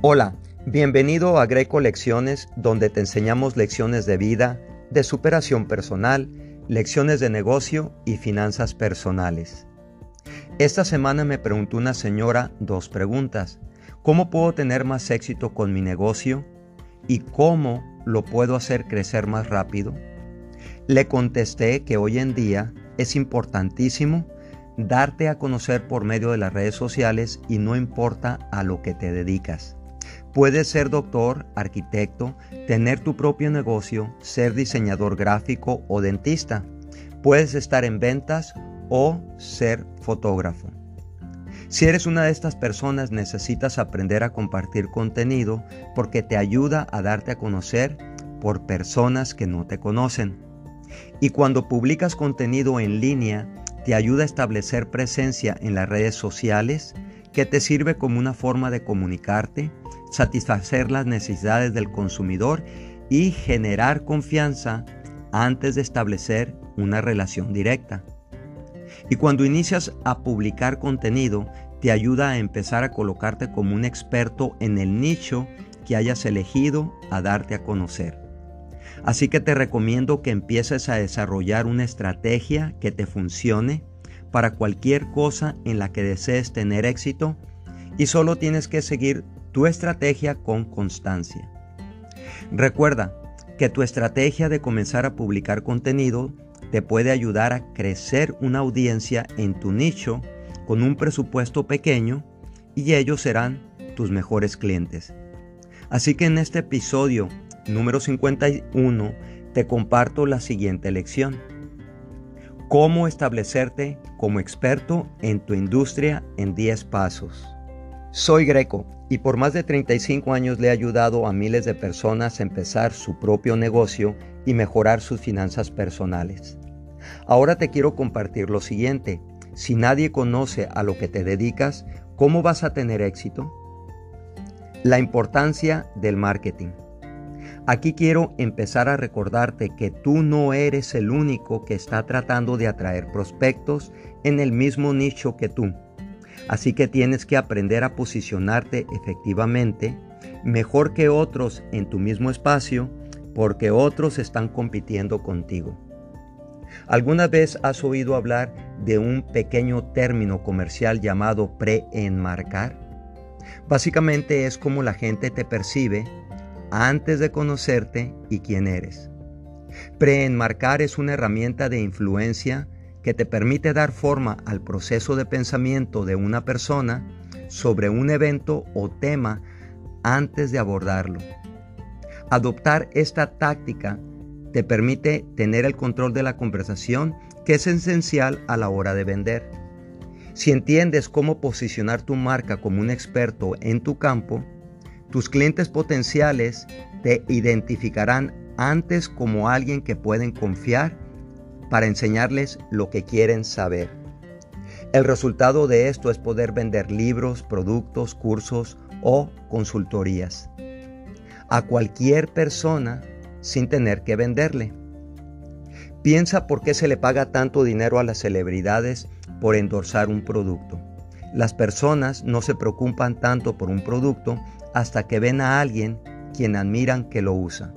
Hola, bienvenido a Greco Lecciones, donde te enseñamos lecciones de vida, de superación personal, lecciones de negocio y finanzas personales. Esta semana me preguntó una señora dos preguntas. ¿Cómo puedo tener más éxito con mi negocio? ¿Y cómo lo puedo hacer crecer más rápido? Le contesté que hoy en día es importantísimo darte a conocer por medio de las redes sociales y no importa a lo que te dedicas. Puedes ser doctor, arquitecto, tener tu propio negocio, ser diseñador gráfico o dentista. Puedes estar en ventas o ser fotógrafo. Si eres una de estas personas necesitas aprender a compartir contenido porque te ayuda a darte a conocer por personas que no te conocen. Y cuando publicas contenido en línea, te ayuda a establecer presencia en las redes sociales que te sirve como una forma de comunicarte, satisfacer las necesidades del consumidor y generar confianza antes de establecer una relación directa. Y cuando inicias a publicar contenido, te ayuda a empezar a colocarte como un experto en el nicho que hayas elegido a darte a conocer. Así que te recomiendo que empieces a desarrollar una estrategia que te funcione para cualquier cosa en la que desees tener éxito y solo tienes que seguir tu estrategia con constancia. Recuerda que tu estrategia de comenzar a publicar contenido te puede ayudar a crecer una audiencia en tu nicho con un presupuesto pequeño y ellos serán tus mejores clientes. Así que en este episodio número 51 te comparto la siguiente lección. Cómo establecerte como experto en tu industria en 10 pasos. Soy Greco y por más de 35 años le he ayudado a miles de personas a empezar su propio negocio y mejorar sus finanzas personales. Ahora te quiero compartir lo siguiente. Si nadie conoce a lo que te dedicas, ¿cómo vas a tener éxito? La importancia del marketing. Aquí quiero empezar a recordarte que tú no eres el único que está tratando de atraer prospectos en el mismo nicho que tú. Así que tienes que aprender a posicionarte efectivamente mejor que otros en tu mismo espacio porque otros están compitiendo contigo. ¿Alguna vez has oído hablar de un pequeño término comercial llamado preenmarcar? Básicamente es como la gente te percibe antes de conocerte y quién eres. Preenmarcar es una herramienta de influencia que te permite dar forma al proceso de pensamiento de una persona sobre un evento o tema antes de abordarlo. Adoptar esta táctica te permite tener el control de la conversación que es esencial a la hora de vender. Si entiendes cómo posicionar tu marca como un experto en tu campo, tus clientes potenciales te identificarán antes como alguien que pueden confiar para enseñarles lo que quieren saber. El resultado de esto es poder vender libros, productos, cursos o consultorías a cualquier persona sin tener que venderle. Piensa por qué se le paga tanto dinero a las celebridades por endorsar un producto. Las personas no se preocupan tanto por un producto hasta que ven a alguien quien admiran que lo usa.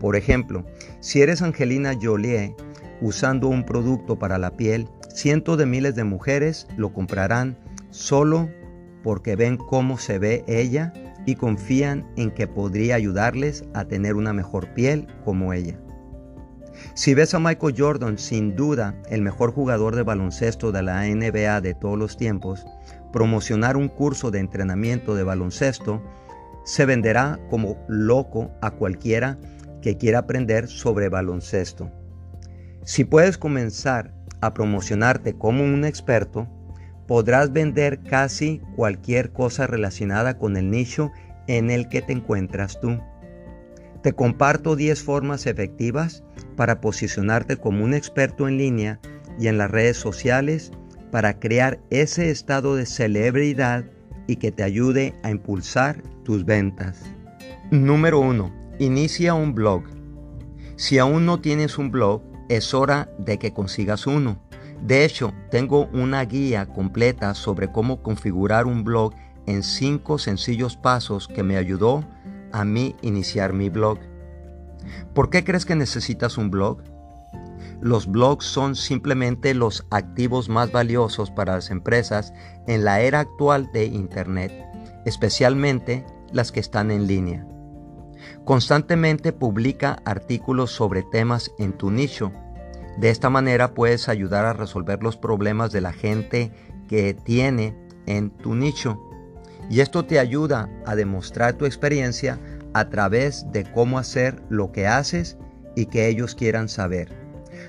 Por ejemplo, si eres Angelina Jolie usando un producto para la piel, cientos de miles de mujeres lo comprarán solo porque ven cómo se ve ella y confían en que podría ayudarles a tener una mejor piel como ella. Si ves a Michael Jordan, sin duda el mejor jugador de baloncesto de la NBA de todos los tiempos, promocionar un curso de entrenamiento de baloncesto se venderá como loco a cualquiera que quiera aprender sobre baloncesto. Si puedes comenzar a promocionarte como un experto, podrás vender casi cualquier cosa relacionada con el nicho en el que te encuentras tú. Te comparto 10 formas efectivas para posicionarte como un experto en línea y en las redes sociales para crear ese estado de celebridad y que te ayude a impulsar tus ventas. Número 1. Inicia un blog. Si aún no tienes un blog, es hora de que consigas uno. De hecho, tengo una guía completa sobre cómo configurar un blog en cinco sencillos pasos que me ayudó a mí iniciar mi blog. ¿Por qué crees que necesitas un blog? Los blogs son simplemente los activos más valiosos para las empresas en la era actual de Internet, especialmente las que están en línea. Constantemente publica artículos sobre temas en tu nicho. De esta manera puedes ayudar a resolver los problemas de la gente que tiene en tu nicho. Y esto te ayuda a demostrar tu experiencia a través de cómo hacer lo que haces y que ellos quieran saber.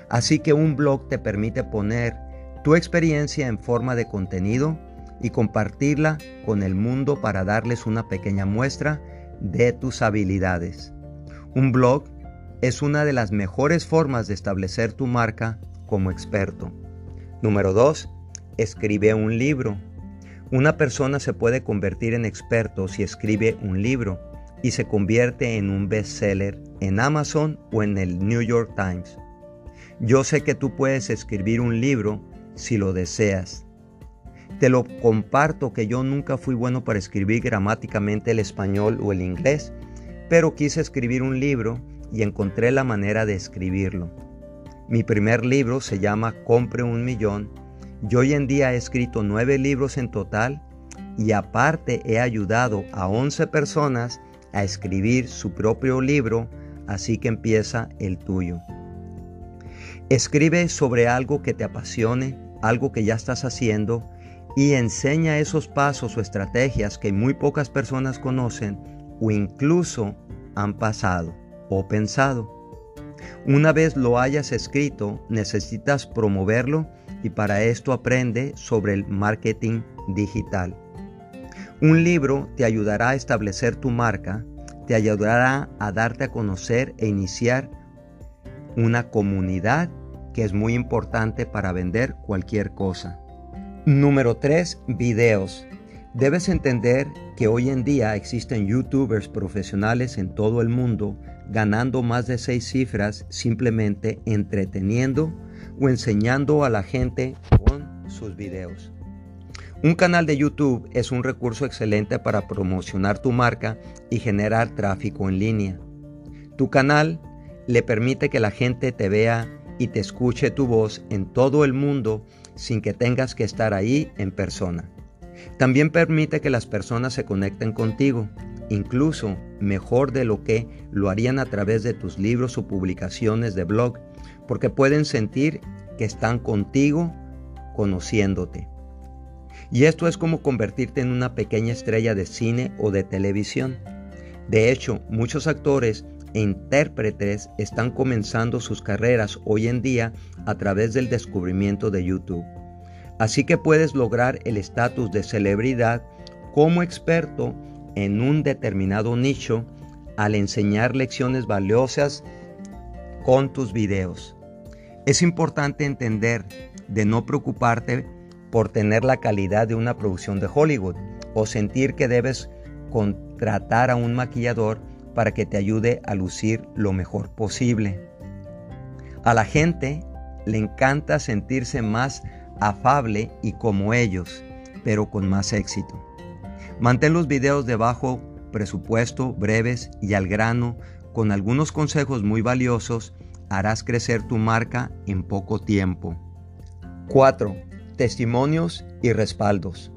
Así que un blog te permite poner tu experiencia en forma de contenido y compartirla con el mundo para darles una pequeña muestra de tus habilidades. Un blog es una de las mejores formas de establecer tu marca como experto. Número 2. Escribe un libro. Una persona se puede convertir en experto si escribe un libro y se convierte en un bestseller en Amazon o en el New York Times. Yo sé que tú puedes escribir un libro si lo deseas. Te lo comparto que yo nunca fui bueno para escribir gramáticamente el español o el inglés, pero quise escribir un libro y encontré la manera de escribirlo. Mi primer libro se llama Compre un millón. Yo hoy en día he escrito nueve libros en total y aparte he ayudado a 11 personas a escribir su propio libro, así que empieza el tuyo. Escribe sobre algo que te apasione, algo que ya estás haciendo y enseña esos pasos o estrategias que muy pocas personas conocen o incluso han pasado o pensado. Una vez lo hayas escrito, necesitas promoverlo y para esto aprende sobre el marketing digital. Un libro te ayudará a establecer tu marca, te ayudará a darte a conocer e iniciar una comunidad que es muy importante para vender cualquier cosa. Número 3. Videos. Debes entender que hoy en día existen youtubers profesionales en todo el mundo ganando más de seis cifras simplemente entreteniendo o enseñando a la gente con sus videos. Un canal de YouTube es un recurso excelente para promocionar tu marca y generar tráfico en línea. Tu canal le permite que la gente te vea y te escuche tu voz en todo el mundo sin que tengas que estar ahí en persona. También permite que las personas se conecten contigo, incluso mejor de lo que lo harían a través de tus libros o publicaciones de blog, porque pueden sentir que están contigo conociéndote. Y esto es como convertirte en una pequeña estrella de cine o de televisión. De hecho, muchos actores e intérpretes están comenzando sus carreras hoy en día a través del descubrimiento de YouTube. Así que puedes lograr el estatus de celebridad como experto en un determinado nicho al enseñar lecciones valiosas con tus videos. Es importante entender de no preocuparte por tener la calidad de una producción de Hollywood o sentir que debes contratar a un maquillador para que te ayude a lucir lo mejor posible. A la gente le encanta sentirse más afable y como ellos, pero con más éxito. Mantén los videos de bajo presupuesto, breves y al grano, con algunos consejos muy valiosos, harás crecer tu marca en poco tiempo. 4. Testimonios y respaldos.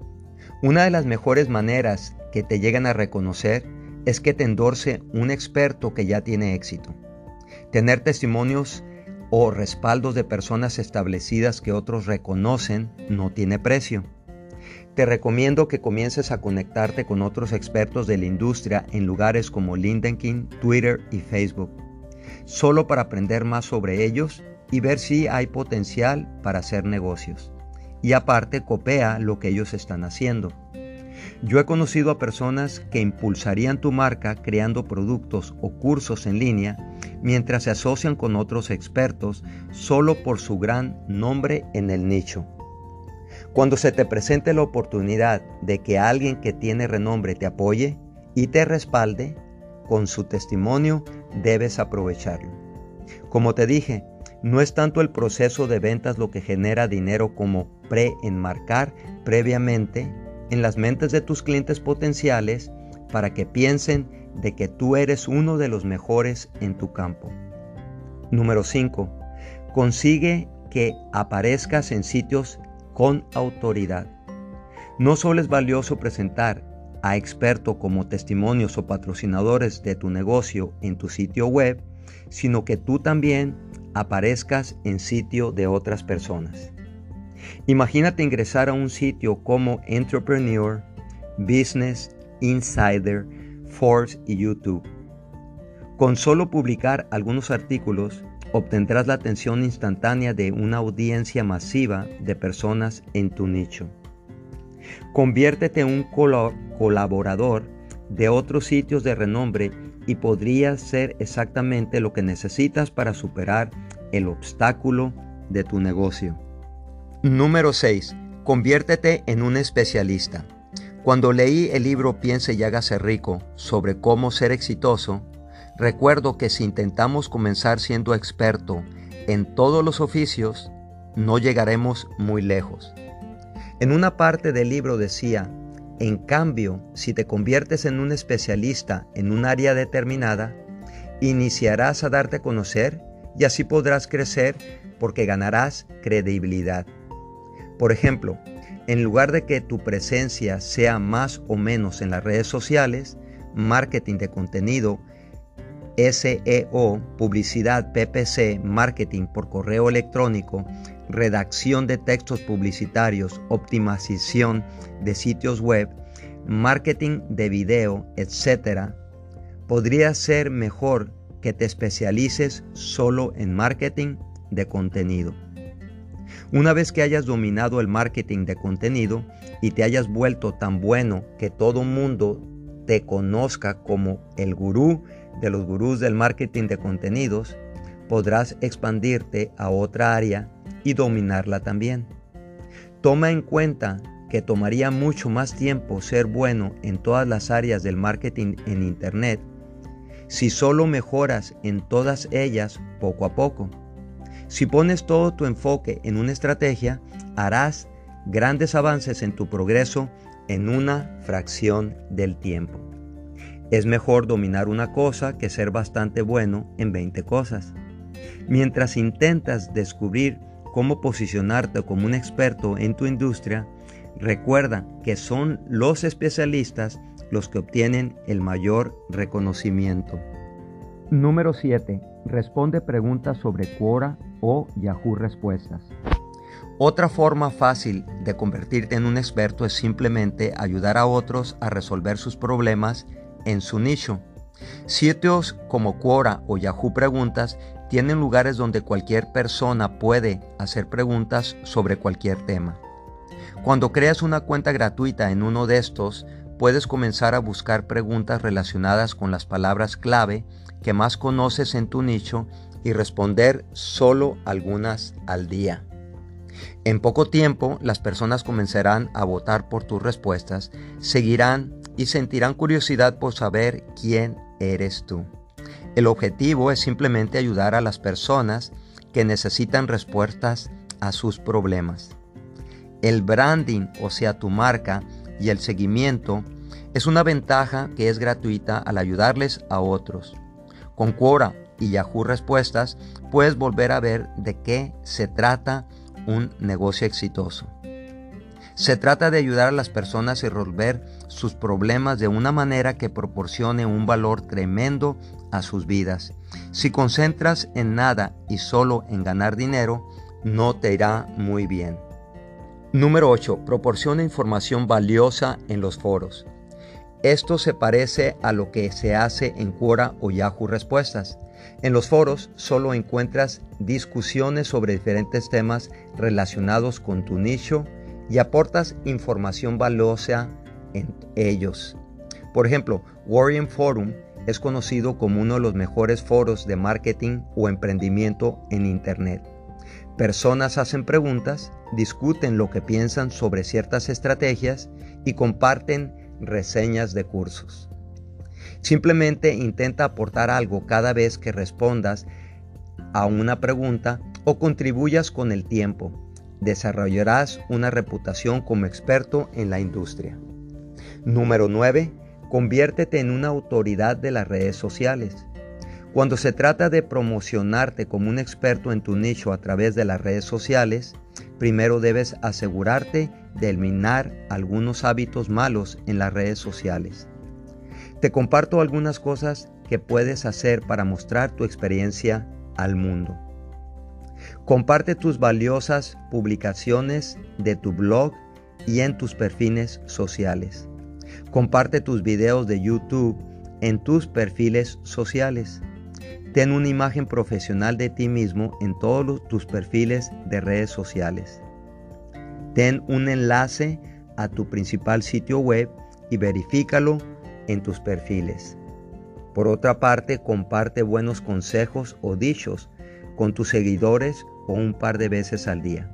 Una de las mejores maneras que te llegan a reconocer es que te endorse un experto que ya tiene éxito. Tener testimonios o respaldos de personas establecidas que otros reconocen no tiene precio. Te recomiendo que comiences a conectarte con otros expertos de la industria en lugares como LinkedIn, Twitter y Facebook, solo para aprender más sobre ellos y ver si hay potencial para hacer negocios. Y aparte, copia lo que ellos están haciendo. Yo he conocido a personas que impulsarían tu marca creando productos o cursos en línea mientras se asocian con otros expertos solo por su gran nombre en el nicho. Cuando se te presente la oportunidad de que alguien que tiene renombre te apoye y te respalde, con su testimonio debes aprovecharlo. Como te dije, no es tanto el proceso de ventas lo que genera dinero como pre-enmarcar previamente en las mentes de tus clientes potenciales para que piensen de que tú eres uno de los mejores en tu campo. Número 5. Consigue que aparezcas en sitios con autoridad. No solo es valioso presentar a expertos como testimonios o patrocinadores de tu negocio en tu sitio web, sino que tú también aparezcas en sitio de otras personas. Imagínate ingresar a un sitio como Entrepreneur, Business, Insider, Forbes y YouTube. Con solo publicar algunos artículos, obtendrás la atención instantánea de una audiencia masiva de personas en tu nicho. Conviértete en un colaborador de otros sitios de renombre y podrías ser exactamente lo que necesitas para superar el obstáculo de tu negocio. Número 6. Conviértete en un especialista. Cuando leí el libro Piense y hágase rico sobre cómo ser exitoso, recuerdo que si intentamos comenzar siendo experto en todos los oficios, no llegaremos muy lejos. En una parte del libro decía, en cambio, si te conviertes en un especialista en un área determinada, iniciarás a darte a conocer y así podrás crecer porque ganarás credibilidad. Por ejemplo, en lugar de que tu presencia sea más o menos en las redes sociales, marketing de contenido, SEO, publicidad PPC, marketing por correo electrónico, redacción de textos publicitarios, optimización de sitios web, marketing de video, etc., podría ser mejor que te especialices solo en marketing de contenido. Una vez que hayas dominado el marketing de contenido y te hayas vuelto tan bueno que todo mundo te conozca como el gurú de los gurús del marketing de contenidos, podrás expandirte a otra área y dominarla también. Toma en cuenta que tomaría mucho más tiempo ser bueno en todas las áreas del marketing en Internet si solo mejoras en todas ellas poco a poco. Si pones todo tu enfoque en una estrategia, harás grandes avances en tu progreso en una fracción del tiempo. Es mejor dominar una cosa que ser bastante bueno en 20 cosas. Mientras intentas descubrir cómo posicionarte como un experto en tu industria, recuerda que son los especialistas los que obtienen el mayor reconocimiento. Número 7. Responde preguntas sobre Quora o Yahoo Respuestas. Otra forma fácil de convertirte en un experto es simplemente ayudar a otros a resolver sus problemas en su nicho. Sitios como Quora o Yahoo Preguntas tienen lugares donde cualquier persona puede hacer preguntas sobre cualquier tema. Cuando creas una cuenta gratuita en uno de estos, puedes comenzar a buscar preguntas relacionadas con las palabras clave que más conoces en tu nicho y responder solo algunas al día. En poco tiempo las personas comenzarán a votar por tus respuestas, seguirán y sentirán curiosidad por saber quién eres tú. El objetivo es simplemente ayudar a las personas que necesitan respuestas a sus problemas. El branding, o sea, tu marca y el seguimiento, es una ventaja que es gratuita al ayudarles a otros. Con Quora y Yahoo Respuestas puedes volver a ver de qué se trata un negocio exitoso. Se trata de ayudar a las personas a resolver sus problemas de una manera que proporcione un valor tremendo a sus vidas. Si concentras en nada y solo en ganar dinero, no te irá muy bien. Número 8. Proporciona información valiosa en los foros. Esto se parece a lo que se hace en Quora o Yahoo Respuestas. En los foros solo encuentras discusiones sobre diferentes temas relacionados con tu nicho y aportas información valiosa en ellos. Por ejemplo, Warrior Forum es conocido como uno de los mejores foros de marketing o emprendimiento en Internet. Personas hacen preguntas, discuten lo que piensan sobre ciertas estrategias y comparten reseñas de cursos. Simplemente intenta aportar algo cada vez que respondas a una pregunta o contribuyas con el tiempo. desarrollarás una reputación como experto en la industria. Número 9. Conviértete en una autoridad de las redes sociales. Cuando se trata de promocionarte como un experto en tu nicho a través de las redes sociales, primero debes asegurarte de eliminar algunos hábitos malos en las redes sociales. Te comparto algunas cosas que puedes hacer para mostrar tu experiencia al mundo. Comparte tus valiosas publicaciones de tu blog y en tus perfiles sociales. Comparte tus videos de YouTube en tus perfiles sociales. Ten una imagen profesional de ti mismo en todos tus perfiles de redes sociales. Ten un enlace a tu principal sitio web y verifícalo en tus perfiles. Por otra parte, comparte buenos consejos o dichos con tus seguidores o un par de veces al día.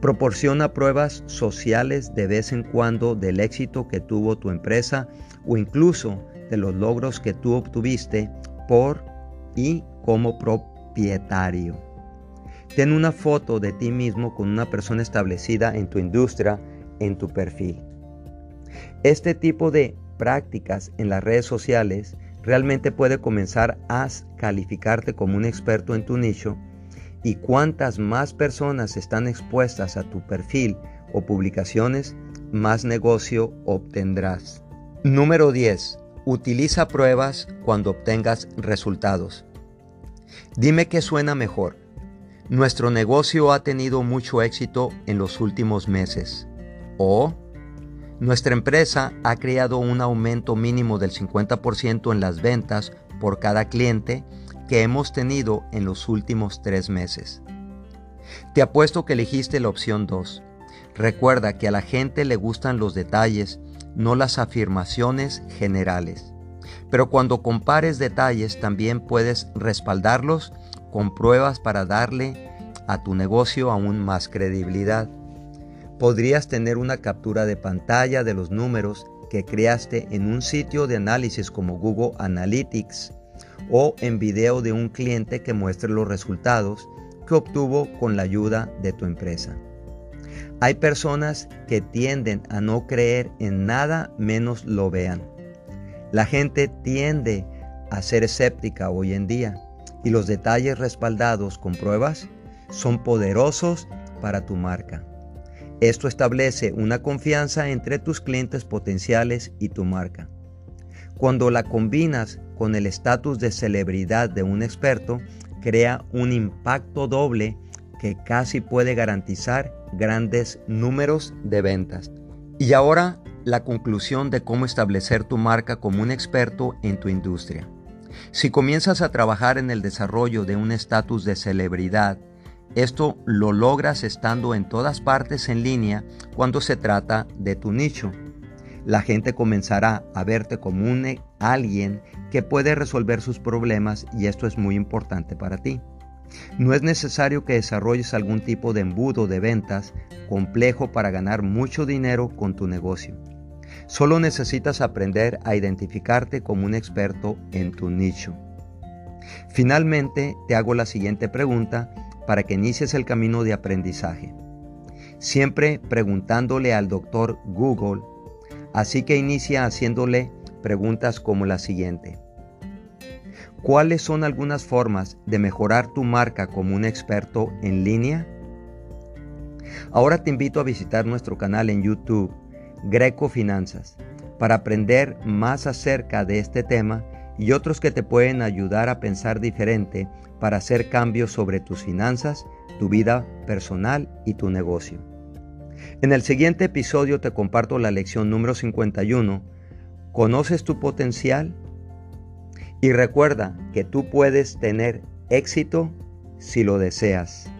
Proporciona pruebas sociales de vez en cuando del éxito que tuvo tu empresa o incluso de los logros que tú obtuviste por y como propietario. Ten una foto de ti mismo con una persona establecida en tu industria en tu perfil. Este tipo de prácticas en las redes sociales realmente puede comenzar a calificarte como un experto en tu nicho y cuantas más personas están expuestas a tu perfil o publicaciones, más negocio obtendrás. Número 10. Utiliza pruebas cuando obtengas resultados. Dime qué suena mejor. Nuestro negocio ha tenido mucho éxito en los últimos meses. O nuestra empresa ha creado un aumento mínimo del 50% en las ventas por cada cliente que hemos tenido en los últimos tres meses. Te apuesto que elegiste la opción 2. Recuerda que a la gente le gustan los detalles, no las afirmaciones generales. Pero cuando compares detalles también puedes respaldarlos con pruebas para darle a tu negocio aún más credibilidad. Podrías tener una captura de pantalla de los números que creaste en un sitio de análisis como Google Analytics o en video de un cliente que muestre los resultados que obtuvo con la ayuda de tu empresa. Hay personas que tienden a no creer en nada menos lo vean. La gente tiende a ser escéptica hoy en día y los detalles respaldados con pruebas son poderosos para tu marca. Esto establece una confianza entre tus clientes potenciales y tu marca. Cuando la combinas con el estatus de celebridad de un experto, crea un impacto doble que casi puede garantizar grandes números de ventas. Y ahora la conclusión de cómo establecer tu marca como un experto en tu industria. Si comienzas a trabajar en el desarrollo de un estatus de celebridad, esto lo logras estando en todas partes en línea cuando se trata de tu nicho la gente comenzará a verte como un e, alguien que puede resolver sus problemas y esto es muy importante para ti. No es necesario que desarrolles algún tipo de embudo de ventas complejo para ganar mucho dinero con tu negocio. Solo necesitas aprender a identificarte como un experto en tu nicho. Finalmente, te hago la siguiente pregunta para que inicies el camino de aprendizaje. Siempre preguntándole al doctor Google Así que inicia haciéndole preguntas como la siguiente. ¿Cuáles son algunas formas de mejorar tu marca como un experto en línea? Ahora te invito a visitar nuestro canal en YouTube, Greco Finanzas, para aprender más acerca de este tema y otros que te pueden ayudar a pensar diferente para hacer cambios sobre tus finanzas, tu vida personal y tu negocio. En el siguiente episodio te comparto la lección número 51. ¿Conoces tu potencial? Y recuerda que tú puedes tener éxito si lo deseas.